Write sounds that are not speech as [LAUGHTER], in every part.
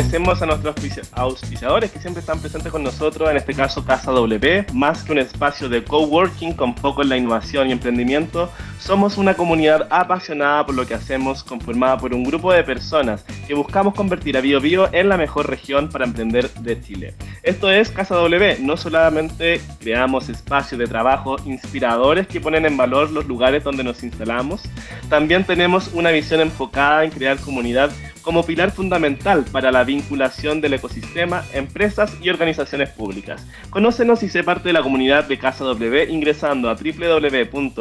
agradecemos a nuestros auspiciadores que siempre están presentes con nosotros, en este caso Casa W, más que un espacio de coworking con foco en la innovación y emprendimiento, somos una comunidad apasionada por lo que hacemos, conformada por un grupo de personas que buscamos convertir a Bio Bio en la mejor región para emprender de Chile. Esto es Casa W, no solamente creamos espacios de trabajo inspiradores que ponen en valor los lugares donde nos instalamos, también tenemos una visión enfocada en crear comunidad como pilar fundamental para la vinculación del ecosistema, empresas y organizaciones públicas. Conócenos y sé parte de la comunidad de Casa W ingresando a www.casaw.org.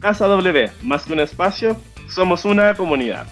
Casa W, más que un espacio, somos una comunidad.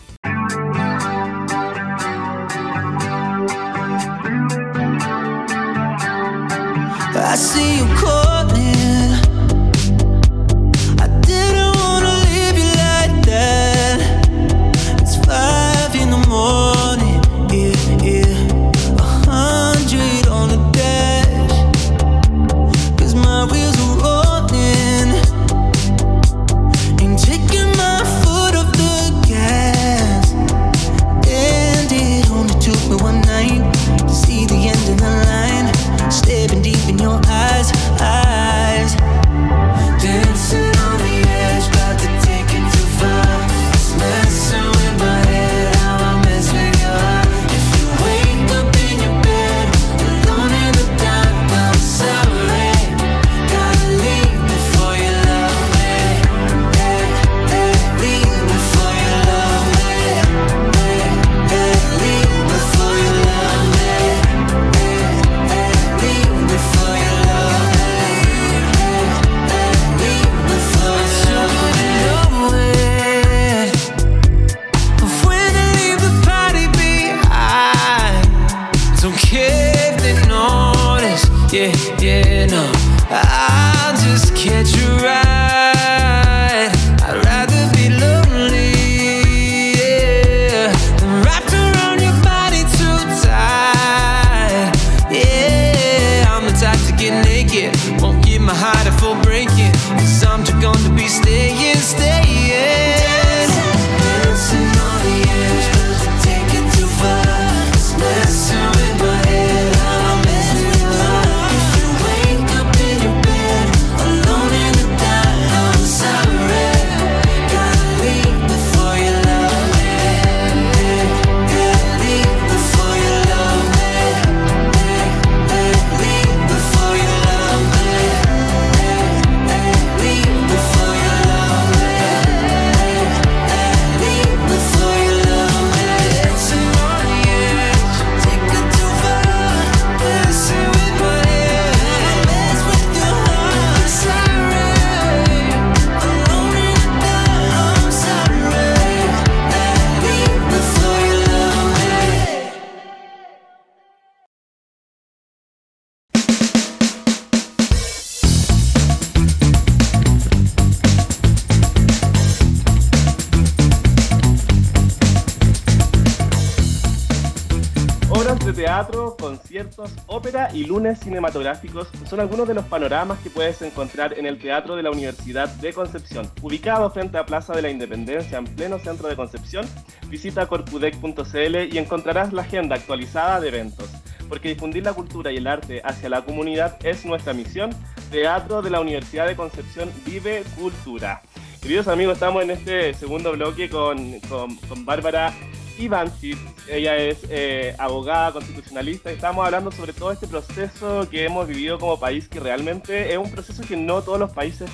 Ópera y lunes cinematográficos son algunos de los panoramas que puedes encontrar en el Teatro de la Universidad de Concepción. Ubicado frente a Plaza de la Independencia en pleno centro de Concepción, visita corpudec.cl y encontrarás la agenda actualizada de eventos. Porque difundir la cultura y el arte hacia la comunidad es nuestra misión. Teatro de la Universidad de Concepción vive cultura. Queridos amigos, estamos en este segundo bloque con, con, con Bárbara Ivanchik, ella es eh, abogada constitucionalista y estamos hablando sobre todo este proceso que hemos vivido como país, que realmente es un proceso que no todos los países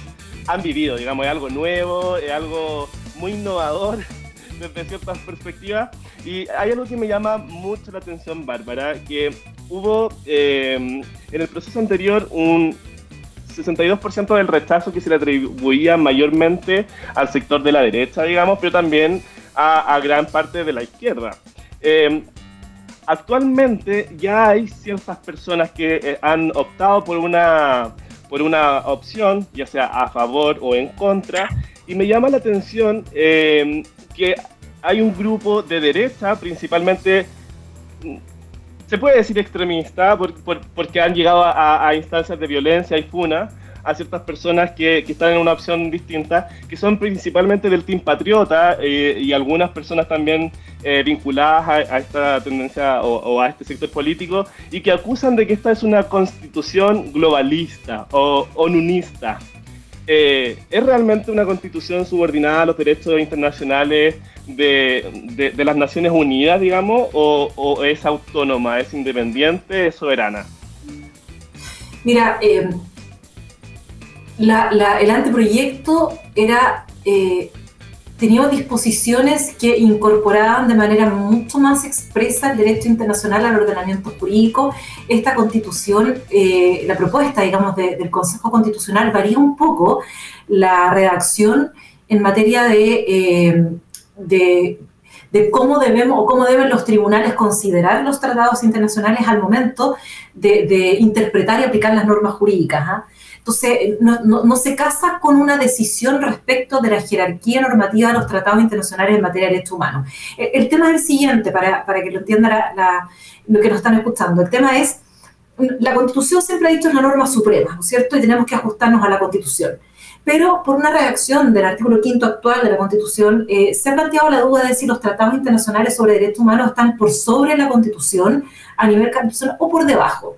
han vivido, digamos, es algo nuevo, es algo muy innovador [LAUGHS] desde ciertas perspectivas. Y hay algo que me llama mucho la atención, Bárbara, que hubo eh, en el proceso anterior un 62% del rechazo que se le atribuía mayormente al sector de la derecha, digamos, pero también a, gran parte de la izquierda. Em, actualmente ya hay ciertas personas que eh, han optado por una, por una opción, ya sea a favor o en contra, y me llama la atención em, que hay un grupo de derecha, principalmente, se puede decir extremista, porque han llegado a, instancias de violencia y funa, a ciertas personas que, están en una opción distinta, que son principalmente del Team Patriota eh, y algunas personas también eh, vinculadas a, esta tendencia o, a este sector político y que acusan de que esta es una constitución globalista o onunista. Eh, ¿Es realmente una constitución subordinada a los derechos internacionales de, las Naciones Unidas, digamos, o, es autónoma, es independiente, es soberana? Mira, eh, el anteproyecto era eh, tenía disposiciones que incorporaban de manera mucho más expresa el derecho internacional al ordenamiento jurídico. Esta constitución, eh, la propuesta, digamos, del Consejo Constitucional varía un poco la redacción en materia de, eh, de, cómo debemos o cómo deben los tribunales considerar los tratados internacionales al momento de, interpretar y aplicar las normas jurídicas. ¿ah? Entonces, no, se casa con una decisión respecto de la jerarquía normativa de los tratados internacionales en materia de derechos humanos. El, tema es el siguiente, para, que lo entienda lo que nos están escuchando. El tema es, la Constitución siempre ha dicho es la norma suprema, ¿no es cierto? Y tenemos que ajustarnos a la Constitución. Pero por una redacción del artículo quinto actual de la Constitución, eh, se ha planteado la duda de si los tratados internacionales sobre derechos humanos están por sobre la Constitución a nivel constitucional o por debajo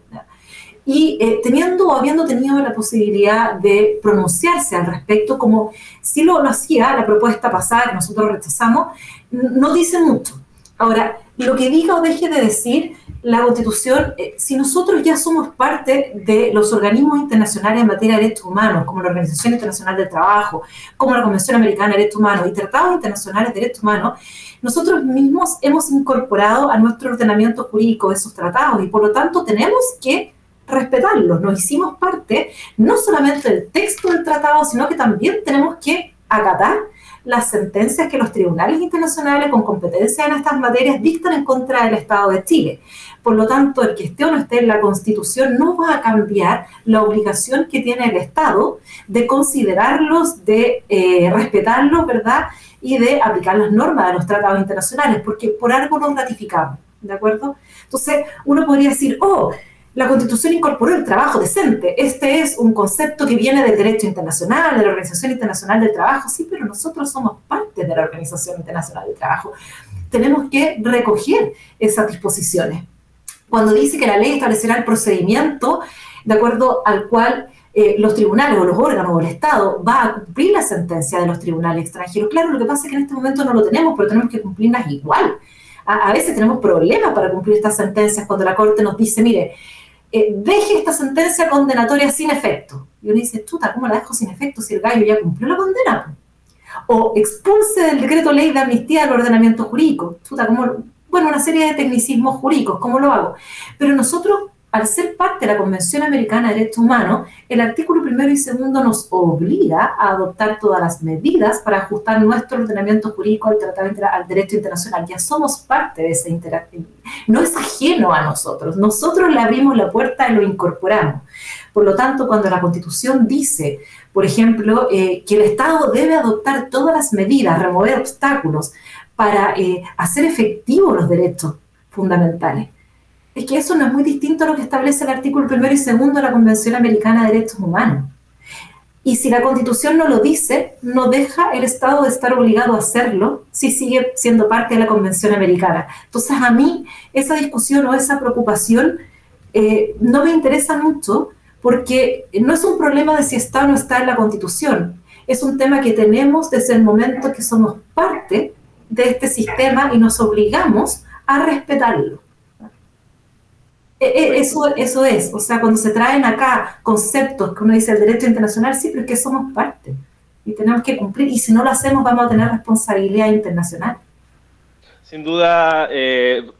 y eh, teniendo o habiendo tenido la posibilidad de pronunciarse al respecto, como si lo, lo hacía la propuesta pasada que nosotros rechazamos, no dice mucho. Ahora, lo que diga o deje de decir la Constitución, eh, si nosotros ya somos parte de los organismos internacionales en materia de derechos humanos, como la Organización Internacional del Trabajo, como la Convención Americana de Derechos Humanos y tratados internacionales de derechos humanos, nosotros mismos hemos incorporado a nuestro ordenamiento jurídico esos tratados y por lo tanto tenemos que respetarlos. Nos hicimos parte no solamente del texto del tratado, sino que también tenemos que acatar las sentencias que los tribunales internacionales con competencia en estas materias dictan en contra del Estado de Chile. Por lo tanto, el que esté o no esté en la Constitución no va a cambiar la obligación que tiene el Estado de considerarlos, de eh, respetarlos, ¿verdad? Y de aplicar las normas de los tratados internacionales, porque por algo los ratificamos, ¿de acuerdo? Entonces, uno podría decir, oh, la Constitución incorporó el trabajo decente. Este es un concepto que viene del derecho internacional, de la Organización Internacional del Trabajo. Sí, pero nosotros somos parte de la Organización Internacional del Trabajo. Tenemos que recoger esas disposiciones. Cuando dice que la ley establecerá el procedimiento de acuerdo al cual eh, los tribunales o los órganos o el Estado va a cumplir la sentencia de los tribunales extranjeros. Claro, lo que pasa es que en este momento no lo tenemos, pero tenemos que cumplirlas igual. A, a veces tenemos problemas para cumplir estas sentencias cuando la Corte nos dice, mire, eh, deje esta sentencia condenatoria sin efecto. Y uno dice, chuta, ¿cómo la dejo sin efecto si el gallo ya cumplió la condena? O expulse del decreto ley de amnistía del ordenamiento jurídico. Chuta, ¿cómo? Bueno, una serie de tecnicismos jurídicos, ¿cómo lo hago? Pero nosotros al ser parte de la Convención Americana de Derechos Humanos, el artículo primero y segundo nos obliga a adoptar todas las medidas para ajustar nuestro ordenamiento jurídico al, al derecho internacional. Ya somos parte de esa interacción. No es ajeno a nosotros. Nosotros le abrimos la puerta y lo incorporamos. Por lo tanto, cuando la Constitución dice, por ejemplo, eh, que el Estado debe adoptar todas las medidas, remover obstáculos para eh, hacer efectivos los derechos fundamentales, es que eso no es muy distinto a lo que establece el artículo primero y segundo de la Convención Americana de Derechos Humanos. Y si la Constitución no lo dice, no deja el Estado de estar obligado a hacerlo si sigue siendo parte de la Convención Americana. Entonces a mí esa discusión o esa preocupación eh, no me interesa mucho porque no es un problema de si está o no está en la Constitución. Es un tema que tenemos desde el momento que somos parte de este sistema y nos obligamos a respetarlo. E, e, eso, eso es, o sea, cuando se traen acá conceptos que uno dice el derecho internacional, sí, pero es que somos parte y tenemos que cumplir, y si no lo hacemos vamos a tener responsabilidad internacional. Sin duda, eh,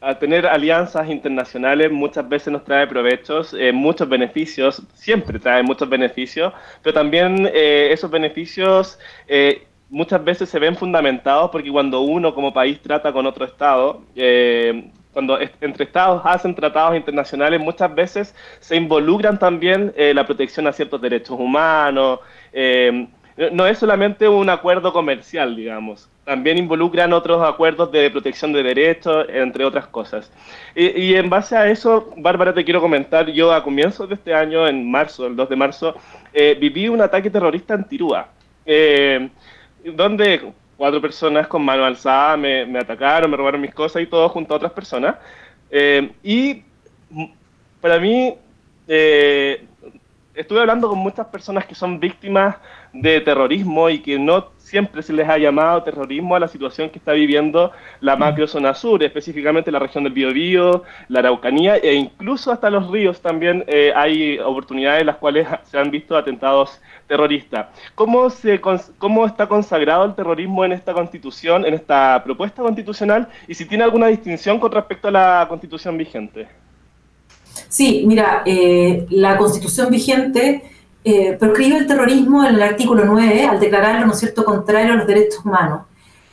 a tener alianzas internacionales muchas veces nos trae provechos, eh, muchos beneficios, siempre trae muchos beneficios, pero también eh, esos beneficios muchas veces se ven fundamentados porque cuando uno como país trata con otro Estado, cuando entre estados hacen tratados internacionales, muchas veces se involucran también eh, la protección a ciertos derechos humanos, eh, no es solamente un acuerdo comercial, digamos, también involucran otros acuerdos de protección de derechos, entre otras cosas. Y, en base a eso, Bárbara, te quiero comentar, yo a comienzos de este año, en marzo, el 2 de marzo, eh, viví un ataque terrorista en Tirúa, eh, donde cuatro personas con mano alzada me, atacaron, me robaron mis cosas y todo junto a otras personas. Eh, y para mí, estuve hablando con muchas personas que son víctimas de terrorismo y que no siempre se les ha llamado terrorismo a la situación que está viviendo la macrozona sur, específicamente la región del Biobío, la Araucanía e incluso hasta los ríos también eh, hay oportunidades en las cuales [LAUGHS] se han visto atentados terroristas. ¿Cómo, se, ¿Cómo está consagrado el terrorismo en esta constitución, en esta propuesta constitucional y si tiene alguna distinción con respecto a la constitución vigente? Sí, mira, eh, la constitución vigente eh, el terrorismo en el artículo 9 al declararlo, ¿no es cierto?, contrario a los derechos humanos.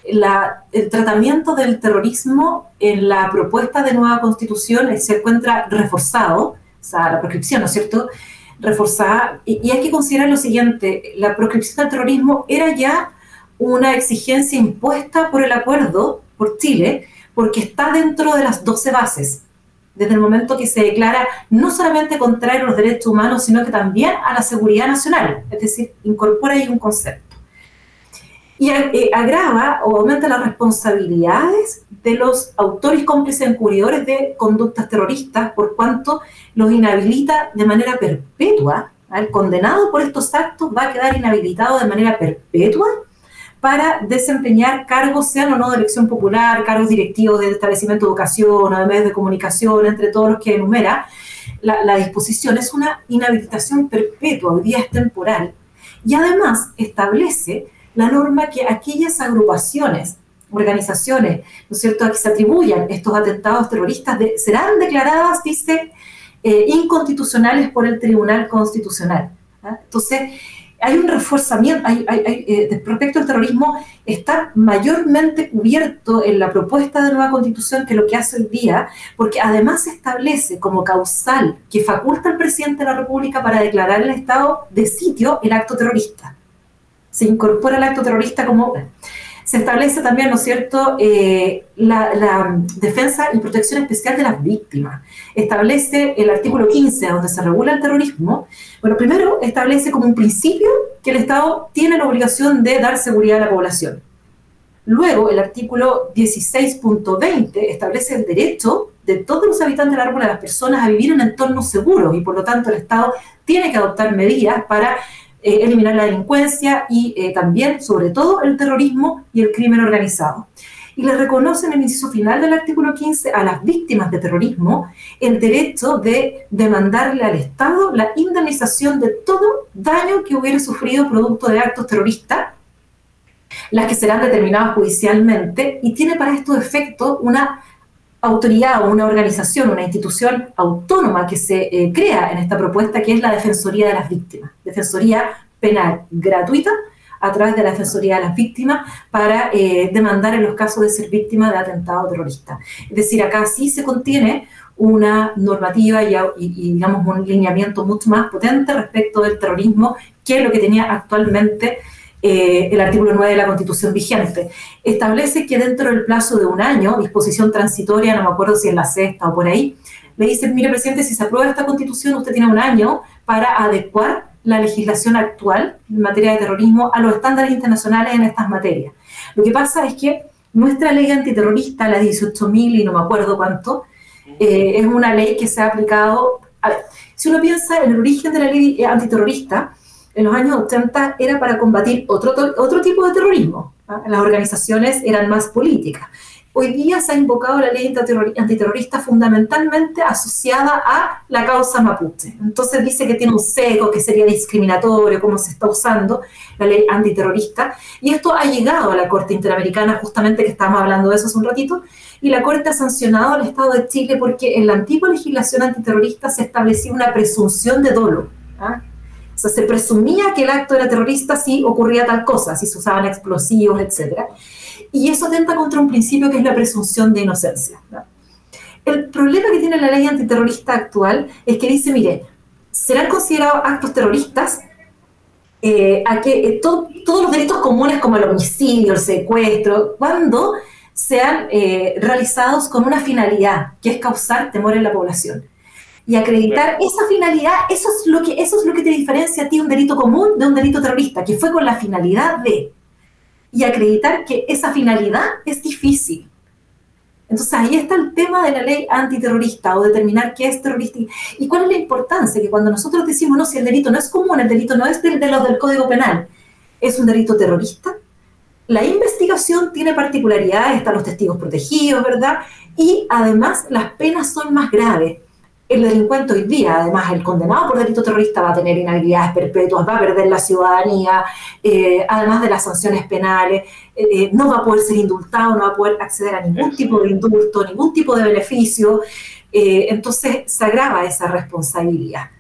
el tratamiento del terrorismo en la propuesta de nueva constitución se encuentra reforzado, o sea, la proscripción, ¿no es cierto?, reforzada. Y, y hay que considerar lo siguiente, la proscripción del terrorismo era ya una exigencia impuesta por el acuerdo, por Chile, porque está dentro de las 12 bases desde el momento que se declara no solamente contrario a los derechos humanos, sino que también a la seguridad nacional, es decir, incorpora ahí un concepto. Y eh, agrava o aumenta las responsabilidades de los autores cómplices encubridores de conductas terroristas, por cuanto los inhabilita de manera perpetua. El condenado por estos actos va a quedar inhabilitado de manera perpetua para desempeñar cargos, sean o no de elección popular, cargos directivos de establecimiento de educación o de medios de comunicación, entre todos los que enumera, la, disposición es una inhabilitación perpetua, hoy día es temporal. Y además establece la norma que aquellas agrupaciones, organizaciones, ¿no es cierto?, a que se atribuyan estos atentados terroristas serán declaradas, dice, eh, inconstitucionales por el Tribunal Constitucional. ¿ah? Entonces, hay un reforzamiento, hay, eh, respecto al terrorismo, está mayormente cubierto en la propuesta de nueva constitución que lo que hace hoy día, porque además establece como causal que faculta al presidente de la República para declarar el estado de sitio el acto terrorista. Se incorpora el acto terrorista como se establece también, ¿no es cierto?, eh, la, defensa y protección especial de las víctimas. Establece el artículo 15, donde se regula el terrorismo. Bueno, primero establece como un principio que el Estado tiene la obligación de dar seguridad a la población. Luego, el artículo 16.20 establece el derecho de todos los habitantes de la de las personas, a vivir en entornos seguros y por lo tanto el Estado tiene que adoptar medidas para eh, eliminar la delincuencia y eh, también, sobre todo, el terrorismo y el crimen organizado. Y le reconocen en el inciso final del artículo 15 a las víctimas de terrorismo el derecho de demandarle al Estado la indemnización de todo daño que hubiera sufrido producto de actos terroristas, las que serán determinadas judicialmente, y tiene para estos efectos una autoridad o una organización, una institución autónoma que se eh, crea en esta propuesta, que es la Defensoría de las Víctimas, Defensoría Penal gratuita a través de la Defensoría de las Víctimas para eh, demandar en los casos de ser víctima de atentado terrorista. Es decir, acá sí se contiene una normativa y, y, digamos un lineamiento mucho más potente respecto del terrorismo que lo que tenía actualmente eh, el artículo 9 de la Constitución vigente. Establece que dentro del plazo de un año, disposición transitoria, no me acuerdo si es la sexta o por ahí, le dicen, mire, presidente, si se aprueba esta constitución, usted tiene un año para adecuar la legislación actual en materia de terrorismo a los estándares internacionales en estas materias. Lo que pasa es que nuestra ley antiterrorista, la 18.000 y no me acuerdo cuánto, eh, es una ley que se ha aplicado... A ver, si uno piensa en el origen de la ley antiterrorista, en los años 80 era para combatir otro, otro tipo de terrorismo. Las organizaciones eran más políticas. Hoy día se ha invocado la ley antiterrorista fundamentalmente asociada a la causa mapuche. Entonces dice que tiene un seco, que sería discriminatorio, como se está usando la ley antiterrorista. Y esto ha llegado a la Corte Interamericana, justamente que estábamos hablando de eso hace un ratito, y la Corte ha sancionado al Estado de Chile porque en la antigua legislación antiterrorista se establecía una presunción de dolo. ¿ah? O sea, se presumía que el acto era terrorista si ocurría tal cosa, si se usaban explosivos, etc. Y eso atenta contra un principio que es la presunción de inocencia. El problema que tiene la ley antiterrorista actual es que dice, mire, serán considerados actos terroristas eh, a que eh, todos los delitos comunes como el homicidio, el secuestro, cuando sean eh, realizados con una finalidad, que es causar temor en la población. Y acreditar esa finalidad, eso es, lo que, eso es lo que te diferencia a ti un delito común de un delito terrorista, que fue con la finalidad de. Y acreditar que esa finalidad es difícil. Entonces ahí está el tema de la ley antiterrorista o determinar qué es terrorista. ¿Y cuál es la importancia? Que cuando nosotros decimos, no, si el delito no es común, el delito no es de, de los del Código Penal, es un delito terrorista, la investigación tiene particularidades, están los testigos protegidos, ¿verdad? Y además las penas son más graves. El delincuente hoy día, además el condenado por delito terrorista va a tener inhabilidades perpetuas, va a perder la ciudadanía, eh, además de las sanciones penales, eh, eh, no va a poder ser indultado, no va a poder acceder a ningún tipo de indulto, ningún tipo de beneficio. entonces se agrava esa responsabilidad.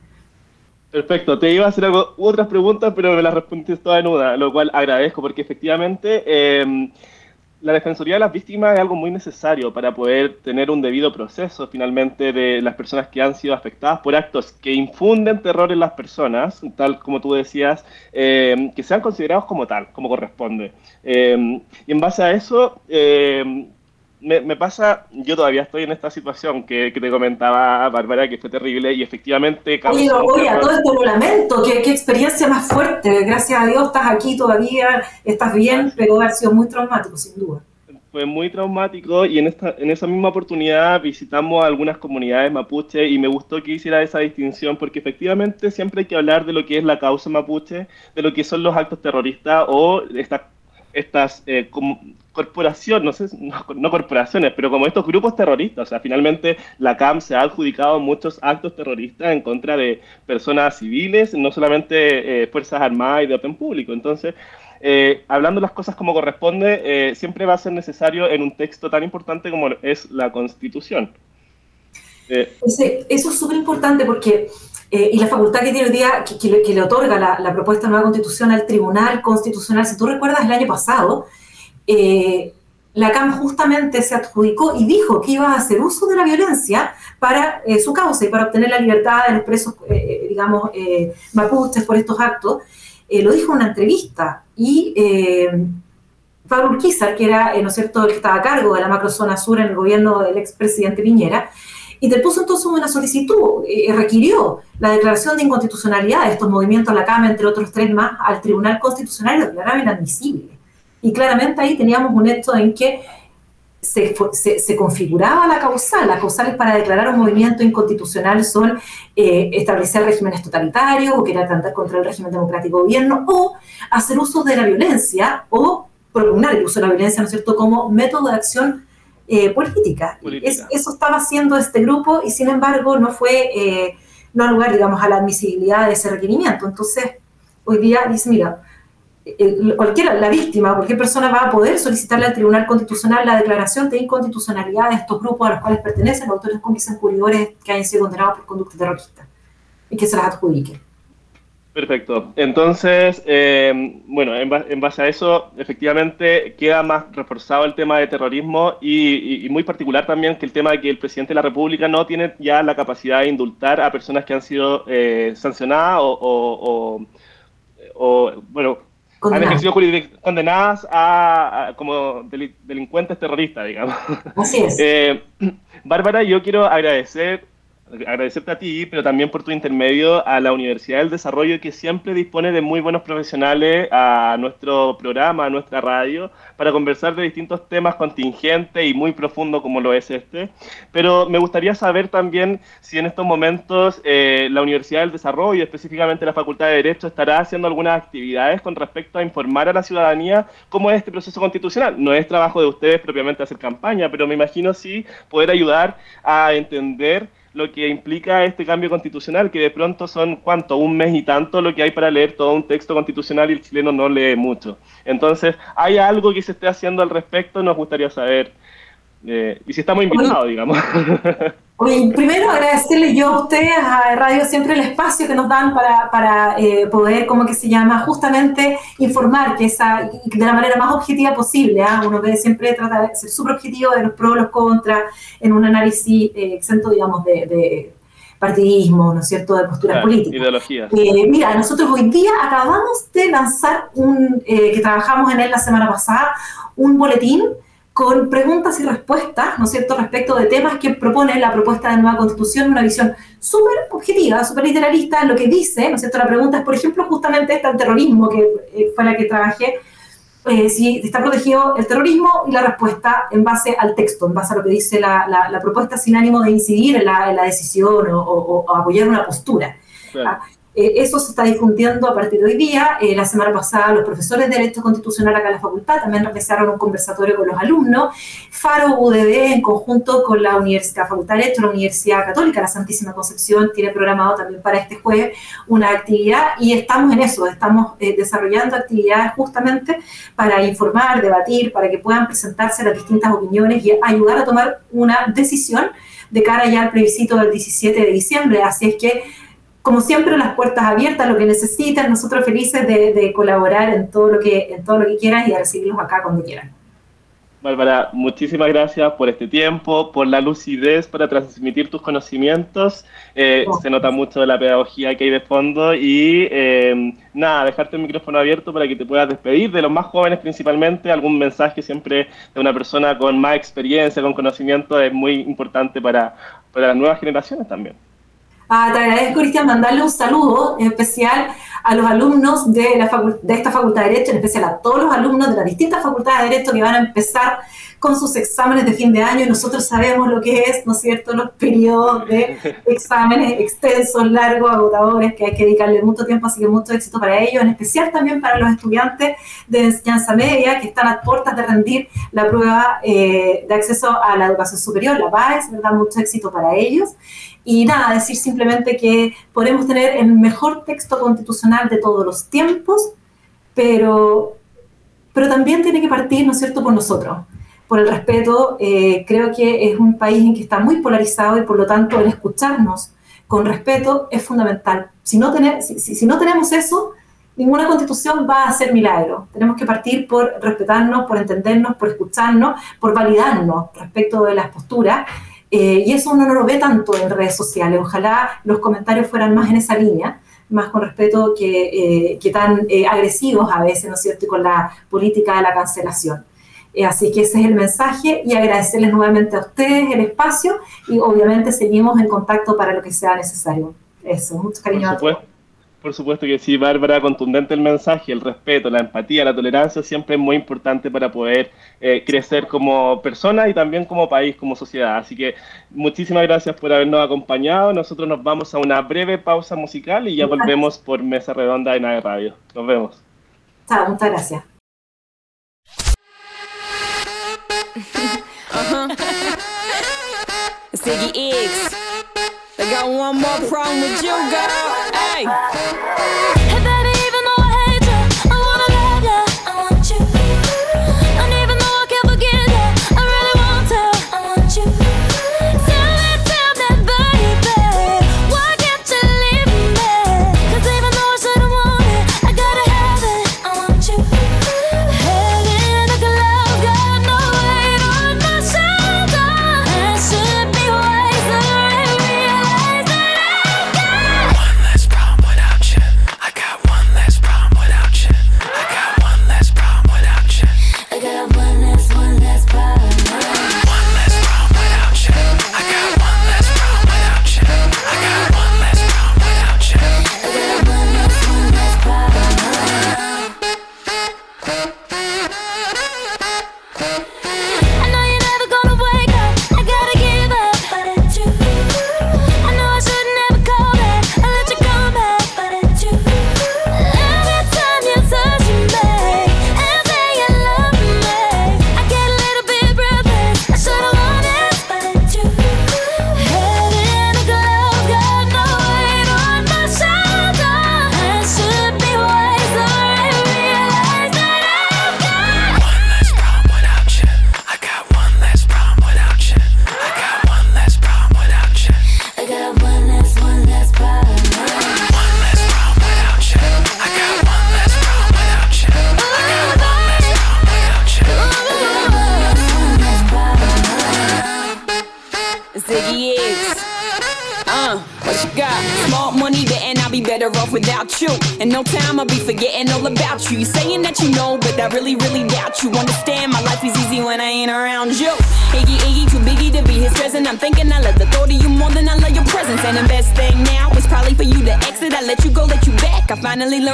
Perfecto, te iba a hacer otras preguntas, pero me las respondiste todas en una, lo cual agradezco porque efectivamente la Defensoría de las Víctimas es algo muy necesario para poder tener un debido proceso finalmente de las personas que han sido afectadas por actos que infunden terror en las personas, tal como tú decías, em, que sean considerados como tal, como corresponde. Em, y en base a eso me, pasa, yo todavía estoy en esta situación que, te comentaba Bárbara, que fue terrible y efectivamente... Oye, oye, a todo esto lo lamento, ¿Qué, qué, experiencia más fuerte, gracias a Dios estás aquí todavía, estás bien, pero ha sido muy traumático, sin duda. Fue muy traumático y en, esta, en esa misma oportunidad visitamos algunas comunidades mapuche y me gustó que hiciera esa distinción porque efectivamente siempre hay que hablar de lo que es la causa mapuche, de lo que son los actos terroristas o estas estas eh, corporaciones, no sé, no, corporaciones, pero como estos grupos terroristas. O sea, finalmente la CAM se ha adjudicado muchos actos terroristas en contra de personas civiles, no solamente eh, Fuerzas Armadas y de orden público. Entonces, eh, hablando las cosas como corresponde, siempre va a ser necesario en un texto tan importante como es la Constitución. eso es súper importante porque eh, y la facultad que tiene hoy día, que, le, otorga la, propuesta de nueva constitución al Tribunal Constitucional, si tú recuerdas el año pasado, eh, la CAM justamente se adjudicó y dijo que iba a hacer uso de la violencia para eh, su causa y para obtener la libertad de los presos, digamos, mapuches por estos actos. lo dijo en una entrevista y Pablo Urquizar, que era, ¿no es cierto?, el que estaba a cargo de la macrozona sur en el gobierno del expresidente Piñera, y te puso entonces una solicitud, y requirió la declaración de inconstitucionalidad de estos movimientos a la Cámara, entre otros tres más, al Tribunal Constitucional y lo declaraba inadmisible. Y claramente ahí teníamos un hecho en que se, se, configuraba la causal. Las causales para declarar un movimiento inconstitucional son eh, establecer regímenes totalitarios o querer atentar contra el régimen democrático de gobierno o hacer uso de la violencia o propugnar el uso de la violencia, ¿no es cierto?, como método de acción eh, política. eso estaba haciendo este grupo y sin embargo no fue, eh, no al lugar, digamos, a la admisibilidad de ese requerimiento. Entonces, hoy día dice, mira, cualquiera, la víctima, cualquier persona va a poder solicitarle al Tribunal Constitucional la declaración de inconstitucionalidad de estos grupos a los cuales pertenecen los autores cómplices jugadores que hayan sido condenados por conducta terrorista y que se las adjudique. Perfecto. Entonces, eh, bueno, en, base a eso, efectivamente queda más reforzado el tema de terrorismo y, muy particular también que el tema de que el presidente de la República no tiene ya la capacidad de indultar a personas que han sido eh, sancionadas o, bueno, han ejercido condenadas a, como delincuentes terroristas, digamos. Así es. [LAUGHS] Eh, Bárbara, yo quiero agradecer agradecerte a ti, pero también por tu intermedio a la Universidad del Desarrollo, que siempre dispone de muy buenos profesionales a nuestro programa, a nuestra radio, para conversar de distintos temas contingentes y muy profundos como lo es este. Pero me gustaría saber también si en estos momentos eh, la Universidad del Desarrollo, específicamente la Facultad de Derecho, estará haciendo algunas actividades con respecto a informar a la ciudadanía cómo es este proceso constitucional. No es trabajo de ustedes propiamente hacer campaña, pero me imagino sí poder ayudar a entender lo que implica este cambio constitucional, que de pronto son, ¿cuánto? Un mes y tanto lo que hay para leer todo un texto constitucional y el chileno no lee mucho. Entonces, ¿hay algo que se esté haciendo al respecto? Nos gustaría saber. Eh, y si estamos invitados, digamos. [LAUGHS] primero agradecerle yo a ustedes, a Radio Siempre el espacio que nos dan para, para eh, poder, como que se llama, justamente informar que esa, de la manera más objetiva posible. ¿ah? Uno que siempre trata de ser súper objetivo de los pros, los contras, en un análisis eh, exento, digamos, de, partidismo, ¿no es cierto?, de posturas políticas. Ideologías. Eh, mira, nosotros hoy día acabamos de lanzar un, eh, que trabajamos en él la semana pasada, un boletín con preguntas y respuestas, ¿no es cierto?, respecto de temas que propone la propuesta de nueva constitución, una visión súper objetiva, súper literalista, lo que dice, ¿no es cierto?, la pregunta es, por ejemplo, justamente esta, el terrorismo, que eh, fue la que trabajé, eh, si está protegido el terrorismo y la respuesta en base al texto, en base a lo que dice la, la, propuesta sin ánimo de incidir en la, la decisión o, o, apoyar una postura. ¿ah? Eh, eso se está difundiendo a partir de hoy día. Eh, la semana pasada los profesores de Derecho Constitucional acá en la facultad también realizaron un conversatorio con los alumnos. Faro UDD, en conjunto con la Universidad Facultad de Derecho, la Universidad Católica, la Santísima Concepción, tiene programado también para este jueves una actividad y estamos en eso, estamos eh, desarrollando actividades justamente para informar, debatir, para que puedan presentarse las distintas opiniones y ayudar a tomar una decisión de cara ya al plebiscito del 17 de diciembre. Así es que como siempre, las puertas abiertas, lo que necesitan, nosotros felices de, colaborar en todo, lo que, en todo lo que quieran y de recibirlos acá cuando quieran. Bárbara, muchísimas gracias por este tiempo, por la lucidez para transmitir tus conocimientos. Eh, oh. Se nota mucho de la pedagogía que hay de fondo y eh, nada, dejarte el micrófono abierto para que te puedas despedir de los más jóvenes principalmente. Algún mensaje siempre de una persona con más experiencia, con conocimiento es muy importante para, para las nuevas generaciones también. Ah, te agradezco, Cristian, mandarle un saludo especial a los alumnos de, la de esta Facultad de Derecho, en especial a todos los alumnos de las distintas facultades de Derecho que van a empezar con sus exámenes de fin de año y nosotros sabemos lo que es, ¿no es cierto?, los periodos de [LAUGHS] exámenes extensos, largos, agotadores, que hay que dedicarle mucho tiempo, así que mucho éxito para ellos, en especial también para los estudiantes de enseñanza media que están a puertas de rendir la prueba eh, de acceso a la educación superior, la PAES, ¿verdad? Mucho éxito para ellos. Y nada, decir simplemente que podemos tener el mejor texto constitucional de todos los tiempos, pero, pero también tiene que partir, ¿no es cierto?, por nosotros por el respeto, eh, creo que es un país en que está muy polarizado y por lo tanto el escucharnos con respeto es fundamental. Si no, tener, si, no tenemos eso, ninguna constitución va a ser milagro. Tenemos que partir por respetarnos, por entendernos, por escucharnos, por validarnos respecto de las posturas. Eh, y eso uno no lo ve tanto en redes sociales. Ojalá los comentarios fueran más en esa línea, más con respeto que, eh, que tan agresivos a veces, ¿no es cierto?, y con la política de la cancelación. Eh, así que ese es el mensaje y agradecerles nuevamente a ustedes el espacio y obviamente seguimos en contacto para lo que sea necesario. Eso, mucho cariño por supuesto, Por supuesto que sí, Bárbara, contundente el mensaje, el respeto, la empatía, la tolerancia siempre es muy importante para poder eh, crecer como persona y también como país, como sociedad. Así que muchísimas gracias por habernos acompañado. Nosotros nos vamos a una breve pausa musical y ya volvemos por Mesa Redonda en AE Radio. Nos vemos. Chao, muchas gracias. [LAUGHS] uh-huh. Ziggy X. I got one more problem with you, girl. Hey.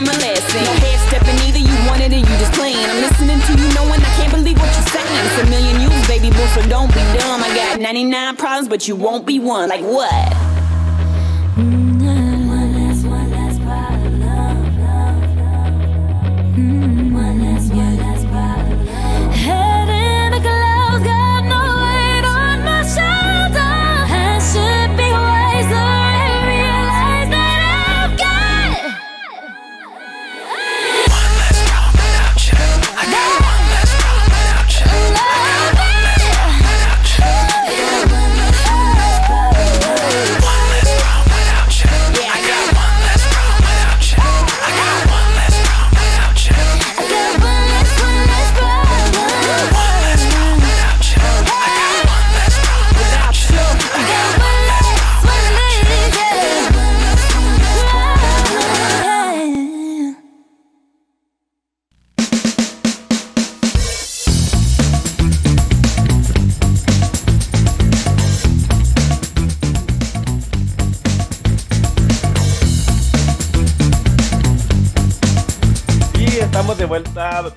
Learned my lesson. No head stepping either, you wanted it, you just playing. I'm listening to you, knowing I can't believe what you're saying. It's a million you, baby boo, so don't be dumb. I got 99 problems, but you won't be one. Like what?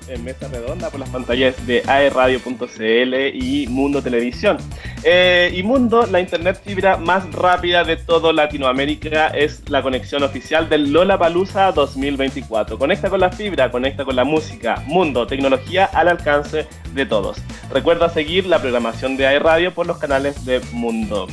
En Mesa Redonda por las pantallas de aerradio.cl y Mundo Televisión. Eh, y Mundo, la internet fibra más rápida de toda Latinoamérica, es la conexión oficial del Lollapalooza 2024. Conecta con la fibra, conecta con la música. Mundo, tecnología al alcance de todos. Recuerda seguir la programación de aerradio por los canales de Mundo.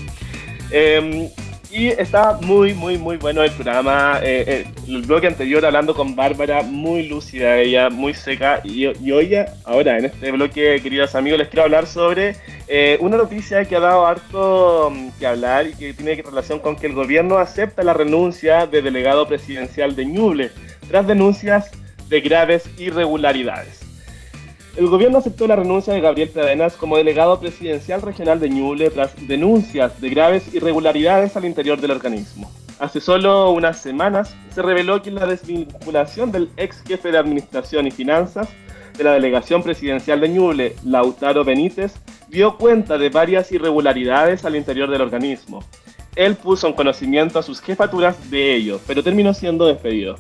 Eh, y está muy, muy, muy bueno el programa. eh, eh, el bloque anterior hablando con Bárbara, muy lúcida ella, muy seca. Y, y hoy, ahora en este bloque, queridos amigos, les quiero hablar sobre eh, una noticia que ha dado harto mm, que hablar y que tiene relación con que el gobierno acepta la renuncia de delegado presidencial de Ñuble tras denuncias de graves irregularidades. El gobierno aceptó la renuncia de Gabriel Pradenas como delegado presidencial regional de Ñuble tras denuncias de graves irregularidades al interior del organismo. Hace solo unas semanas se reveló que la desvinculación del ex jefe de Administración y Finanzas de la delegación presidencial de Ñuble, Lautaro Benítez, dio cuenta de varias irregularidades al interior del organismo. Él puso en conocimiento a sus jefaturas de ello, pero terminó siendo despedido.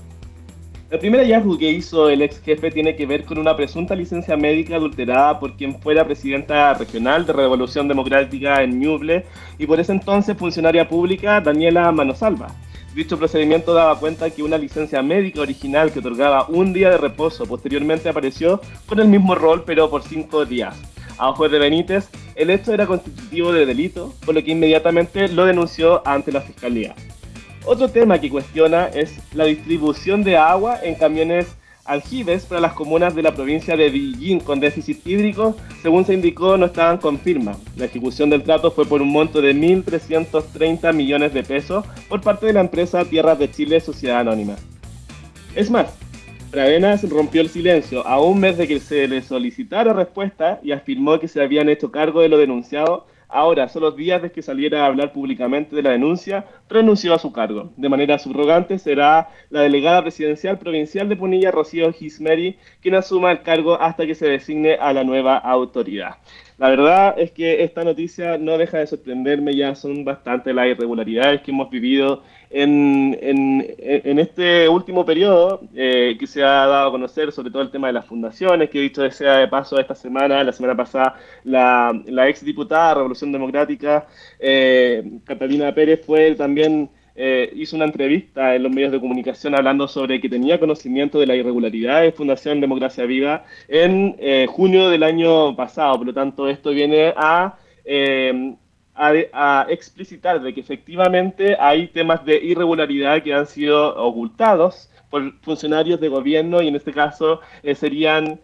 El primer hallazgo que hizo el ex jefe tiene que ver con una presunta licencia médica adulterada por quien fuera presidenta regional de Revolución Democrática en Ñuble y por ese entonces funcionaria pública Daniela Manosalva. Dicho procedimiento daba cuenta que una licencia médica original que otorgaba un día de reposo posteriormente apareció con el mismo rol pero por cinco días. A ojos de Benítez, el hecho era constitutivo de delito, por lo que inmediatamente lo denunció ante la fiscalía. Otro tema que cuestiona es la distribución de agua en camiones aljibes para las comunas de la provincia de Villín con déficit hídrico, según se indicó, no estaban con firma. La ejecución del trato fue por un monto de 1.330 millones de pesos por parte de la empresa Tierras de Chile Sociedad Anónima. Es más, Pradenas rompió el silencio a un mes de que se le solicitara respuesta y afirmó que se habían hecho cargo de lo denunciado. Ahora, solo días de que saliera a hablar públicamente de la denuncia, renunció a su cargo. De manera subrogante será la delegada presidencial provincial de Punilla, Rocío Gismeri, quien asuma el cargo hasta que se designe a la nueva autoridad. La verdad es que esta noticia no deja de sorprenderme, ya son bastante las irregularidades que hemos vivido en, este último periodo eh, que se ha dado a conocer, sobre todo el tema de las fundaciones, que he dicho sea de paso esta semana, la semana pasada, la, la ex diputada Revolución Democrática, eh, Catalina Pérez, fue también eh, hizo una entrevista en los medios de comunicación hablando sobre que tenía conocimiento de la irregularidad de Fundación Democracia Viva en eh, junio del año pasado. Por lo tanto, esto viene a, eh, a, a, explicitar de que efectivamente hay temas de irregularidad que han sido ocultados por funcionarios de gobierno y en este caso eh, serían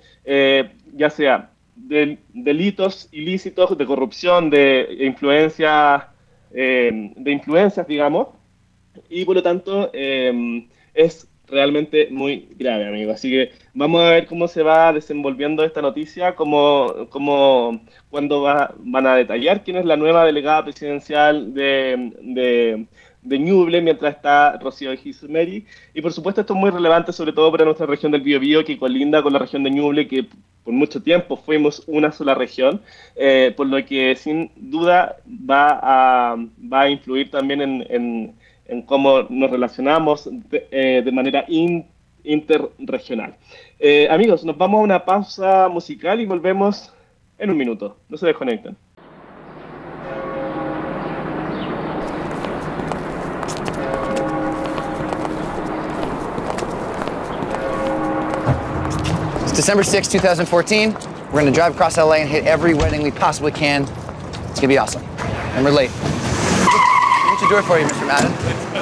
ya sea del, delitos ilícitos de corrupción, de influencia, de influencias, digamos, y por lo tanto eh, es realmente muy grave, amigo. Así que vamos a ver cómo se va desenvolviendo esta noticia, cómo, cómo cuando va, van a detallar quién es la nueva delegada presidencial de, de, de Ñuble, mientras está Rocío Gismeri. Y por supuesto esto es muy relevante, sobre todo para nuestra región del Biobío, que colinda con la región de Ñuble, que por mucho tiempo fuimos una sola región, eh, por lo que sin duda va a, va a influir también en, en- en cómo nos relacionamos de, eh, manera in- interregional. Eh, amigos, nos vamos a una pausa musical y volvemos en un minuto. No se desconecten. It's December 6, 2014. We're gonna drive across LA and hit every wedding we possibly can. It's gonna be awesome. And we're late. to do it for you, Mr. Madden.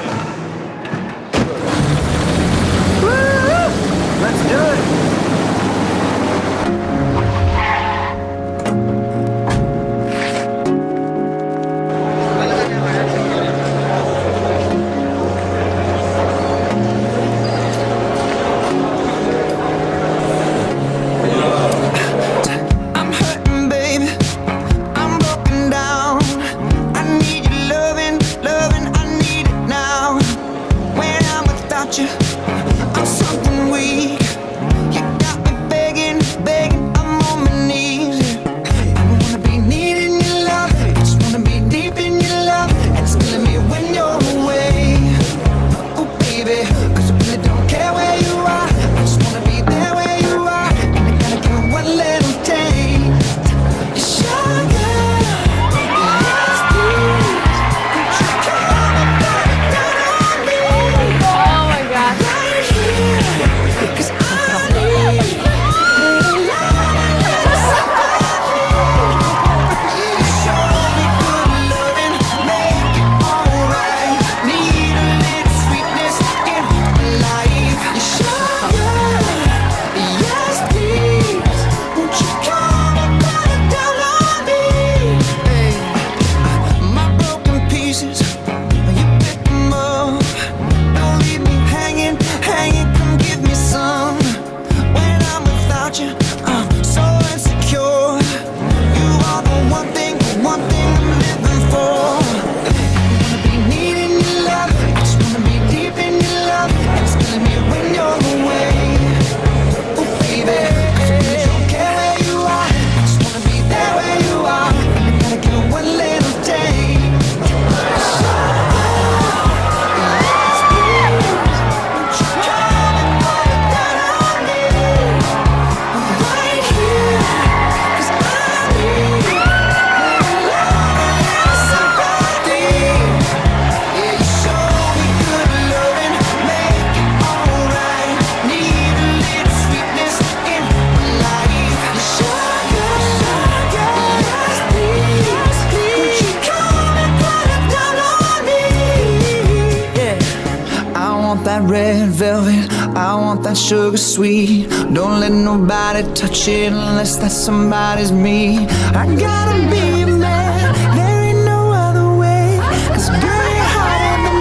Sweet. Don't let nobody touch it unless that somebody's me. I gotta be a man. There ain't no other way. 'Cause girl, you're hotter than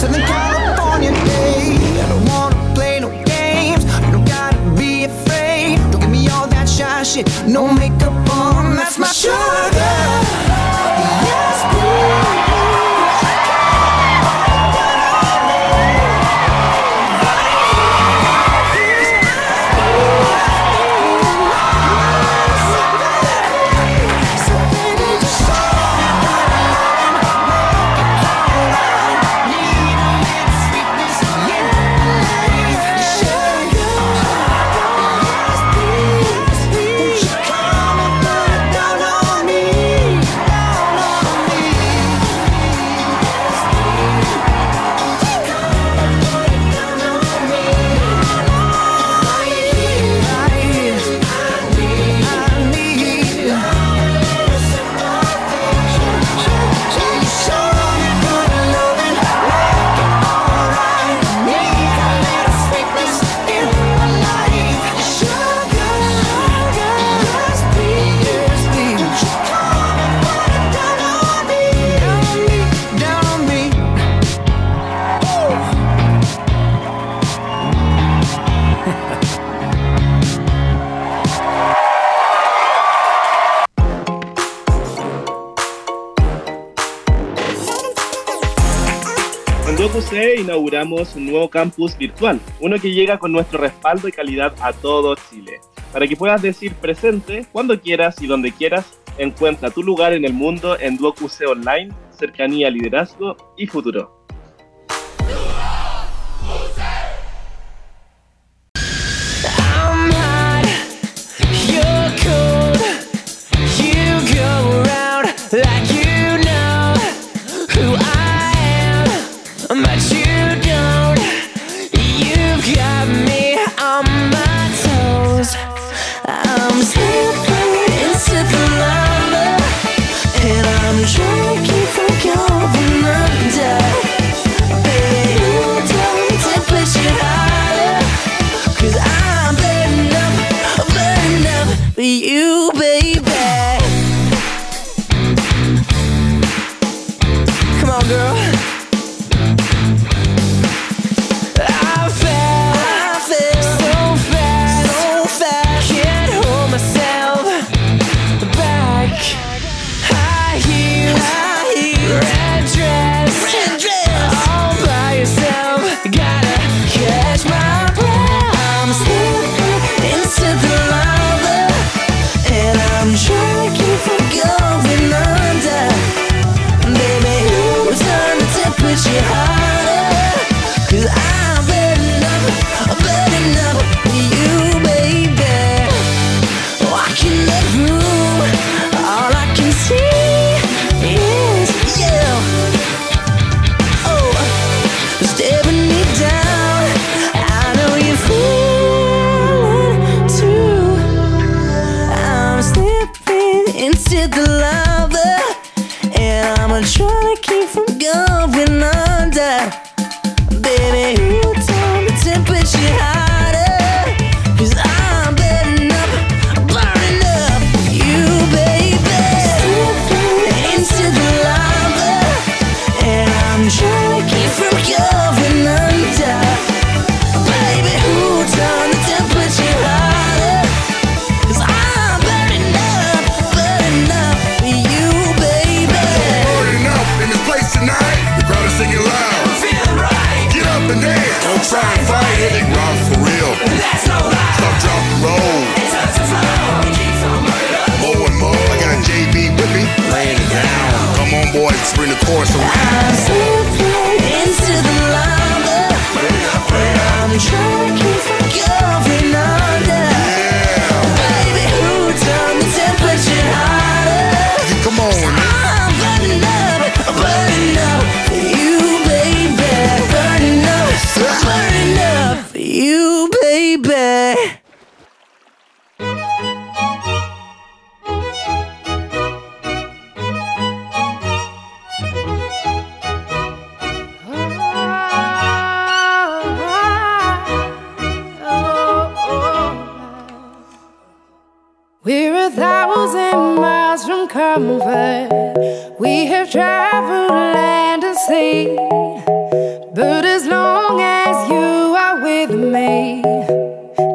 Southern California day. I don't wanna play no games. You don't gotta be afraid. Don't give me all that shy shit. No makeup un nuevo campus virtual, uno que llega con nuestro respaldo y calidad a todo Chile, para que puedas decir presente cuando quieras y donde quieras. Encuentra tu lugar en el mundo en Duoc Online, Cercanía, Liderazgo y Futuro. comes scared.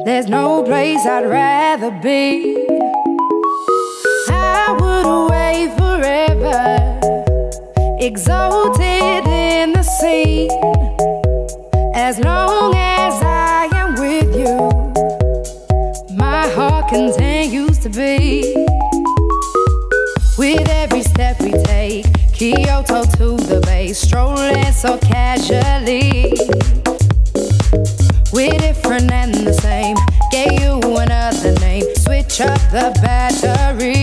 There's no place I'd rather be. I would away forever, exalted in the sea. As long as I am with you, my heart continues to be. With every step we take, Kyoto to the bay, strolling so casually. up the battery.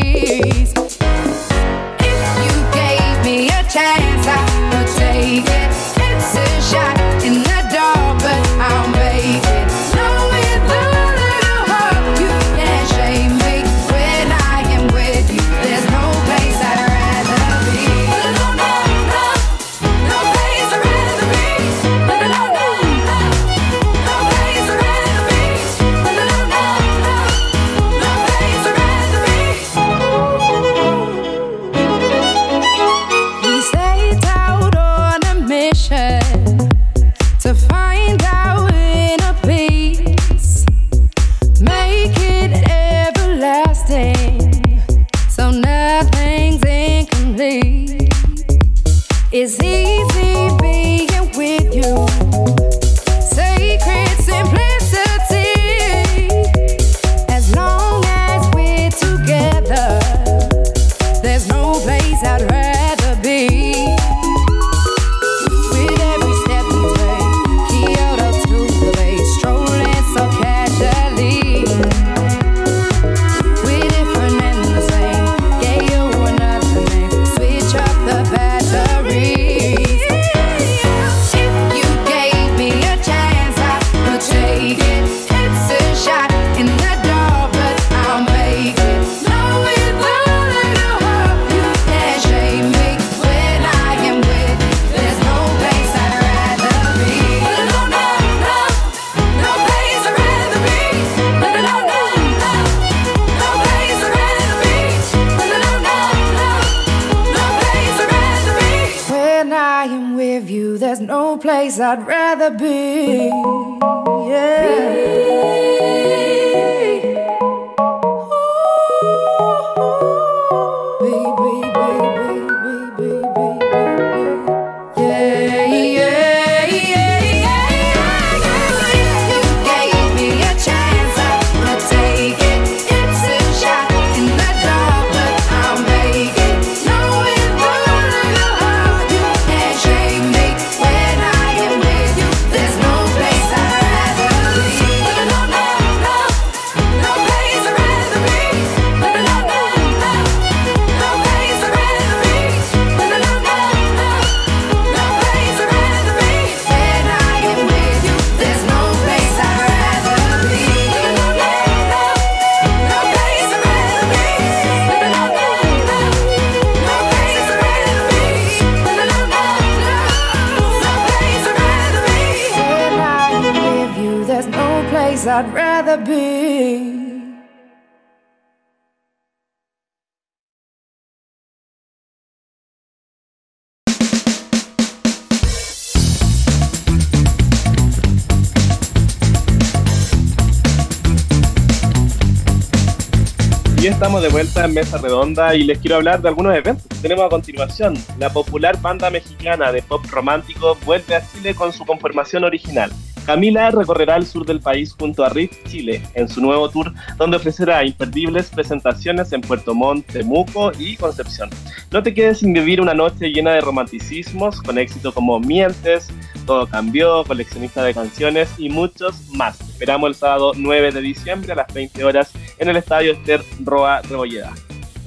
Estamos de vuelta en Mesa Redonda y les quiero hablar de algunos eventos que tenemos a continuación. La popular banda mexicana de pop romántico vuelve a Chile con su conformación original. Camila recorrerá el sur del país junto a Ritz Chile en su nuevo tour, donde ofrecerá imperdibles presentaciones en Puerto Montt, Temuco y Concepción. No te quedes sin vivir una noche llena de romanticismos, con éxito como Mientes, Todo Cambió, Coleccionista de Canciones y muchos más. Esperamos el sábado 9 de diciembre a las 20 horas en el Estadio Esther Roa Rebolleda.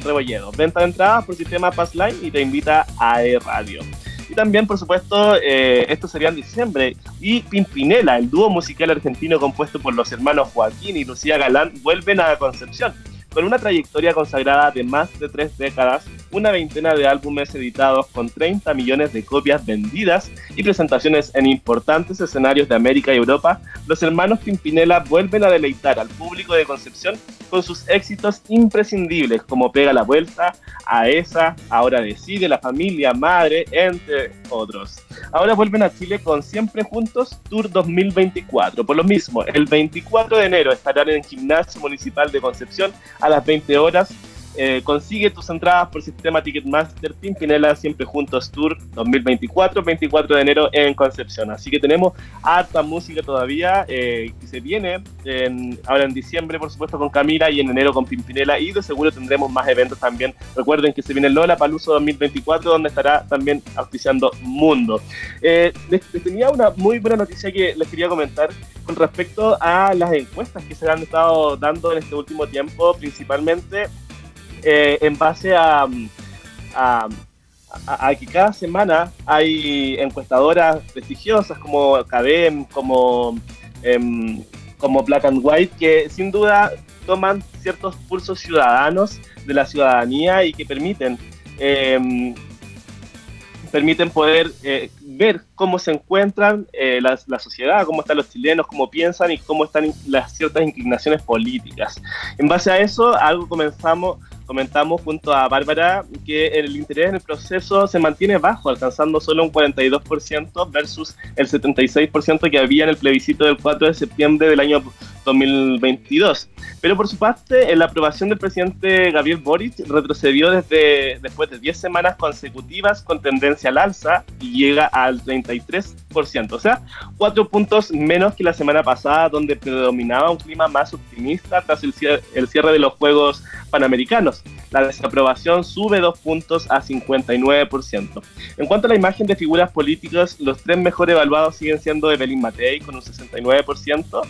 Rebolledo. Venta de entradas por sistema Passline y te invita a E Radio. Y también, por supuesto, eh, esto sería en diciembre. Y Pimpinela, el dúo musical argentino compuesto por los hermanos Joaquín y Lucía Galán, vuelven a Concepción. Con una trayectoria consagrada de más de tres décadas, una veintena de álbumes editados con 30 millones de copias vendidas y presentaciones en importantes escenarios de América y Europa, los hermanos Pimpinela vuelven a deleitar al público de Concepción con sus éxitos imprescindibles como Pega la Vuelta, A esa, Ahora Decide, La Familia, Madre, entre otros. Ahora vuelven a Chile con Siempre Juntos Tour 2024. Por lo mismo, el 24 de enero estarán en el Gimnasio Municipal de Concepción a las 20 horas. Eh, consigue tus entradas por sistema Ticketmaster Pimpinela Siempre Juntos Tour 2024, 24 de enero en Concepción. Así que tenemos harta música todavía eh, que se viene en- ahora en diciembre, por supuesto, con Camila y en enero con Pimpinela. Y de seguro tendremos más eventos también. Recuerden que se viene Lola Paluso 2024, donde estará también auspiciando Mundo. Eh, les tenía una muy buena noticia que les quería comentar con respecto a las encuestas que se han estado dando en este último tiempo, principalmente eh, en base a, a, que cada semana hay encuestadoras prestigiosas como Academ, como, em, como Black and White, que sin duda toman ciertos pulsos ciudadanos de la ciudadanía y que permiten em, permiten poder eh, ver cómo se encuentran eh, la, sociedad, cómo están los chilenos, cómo piensan y cómo están las ciertas inclinaciones políticas. En base a eso, algo comenzamos, comentamos junto a Bárbara que el interés en el proceso se mantiene bajo, alcanzando solo un 42% versus el 76% que había en el plebiscito del 4 de septiembre del año 2022. Pero por su parte, la aprobación del presidente Gabriel Boric retrocedió desde después de 10 semanas consecutivas con tendencia al alza y llega al 33%, o sea, cuatro puntos menos que la semana pasada, donde predominaba un clima más optimista tras el cierre, el cierre de los Juegos Panamericanos. La desaprobación sube dos puntos a 59%. En cuanto a la imagen de figuras políticas, los tres mejor evaluados siguen siendo Evelyn Matei con un 69%,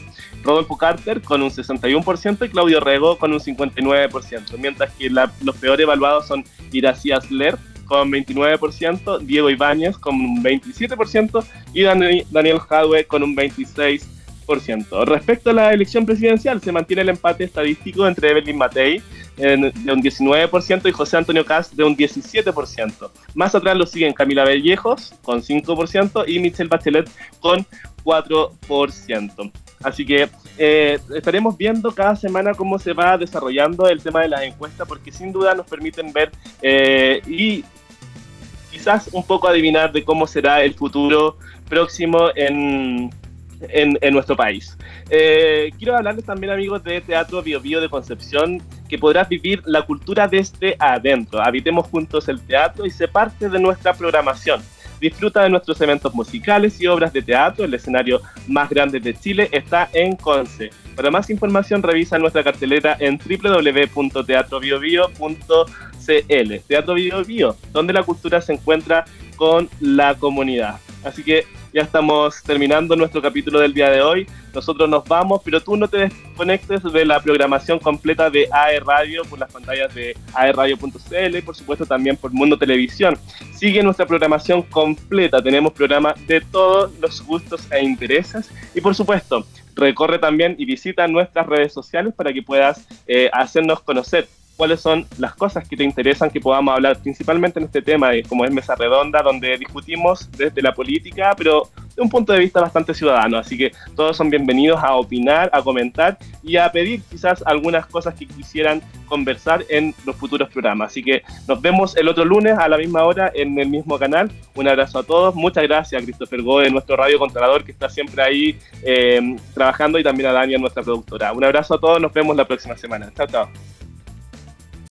Rodolfo Carter con un 61% y Claudio Rego con un 59%, mientras que los peor evaluados son Iracy Asler con 29%, Diego Ibáñez con un 27% y Dani- Daniel Jadwe con un 26%. Respecto a la elección presidencial, se mantiene el empate estadístico entre Evelyn Matei de un 19% y José Antonio Cast de un 17%. Más atrás lo siguen Camila Vallejos con 5% y Michelle Bachelet con 4%. Así que eh, estaremos viendo cada semana cómo se va desarrollando el tema de las encuestas, porque sin duda nos permiten ver eh, y quizás un poco adivinar de cómo será el futuro próximo en, en, nuestro país. Eh, quiero hablarles también, amigos, de Teatro Bio Bio de Concepción, que podrás vivir la cultura desde adentro. Habitemos juntos el teatro y se parte de nuestra programación. Disfruta de nuestros eventos musicales y obras de teatro. El escenario más grande de Chile está en Conce. Para más información, revisa nuestra cartelera en www.teatrobiobio.cl. Teatro Bio Bio, donde la cultura se encuentra con la comunidad. Así que ya estamos terminando nuestro capítulo del día de hoy. Nosotros nos vamos, pero tú no te desconectes de la programación completa de AE Radio por las pantallas de aeradio.cl y por supuesto también por Mundo Televisión. Sigue nuestra programación completa. Tenemos programas de todos los gustos e intereses. Y por supuesto, recorre también y visita nuestras redes sociales para que puedas eh, hacernos conocer cuáles son las cosas que te interesan que podamos hablar, principalmente en este tema, como es Mesa Redonda, donde discutimos desde la política, pero de un punto de vista bastante ciudadano. Así que todos son bienvenidos a opinar, a comentar y a pedir quizás algunas cosas que quisieran conversar en los futuros programas. Así que nos vemos el otro lunes a la misma hora en el mismo canal. Un abrazo a todos. Muchas gracias a Christopher Goe, nuestro radio controlador, que está siempre ahí eh, trabajando, y también a Dania, nuestra productora. Un abrazo a todos. Nos vemos la próxima semana. Chao, chao.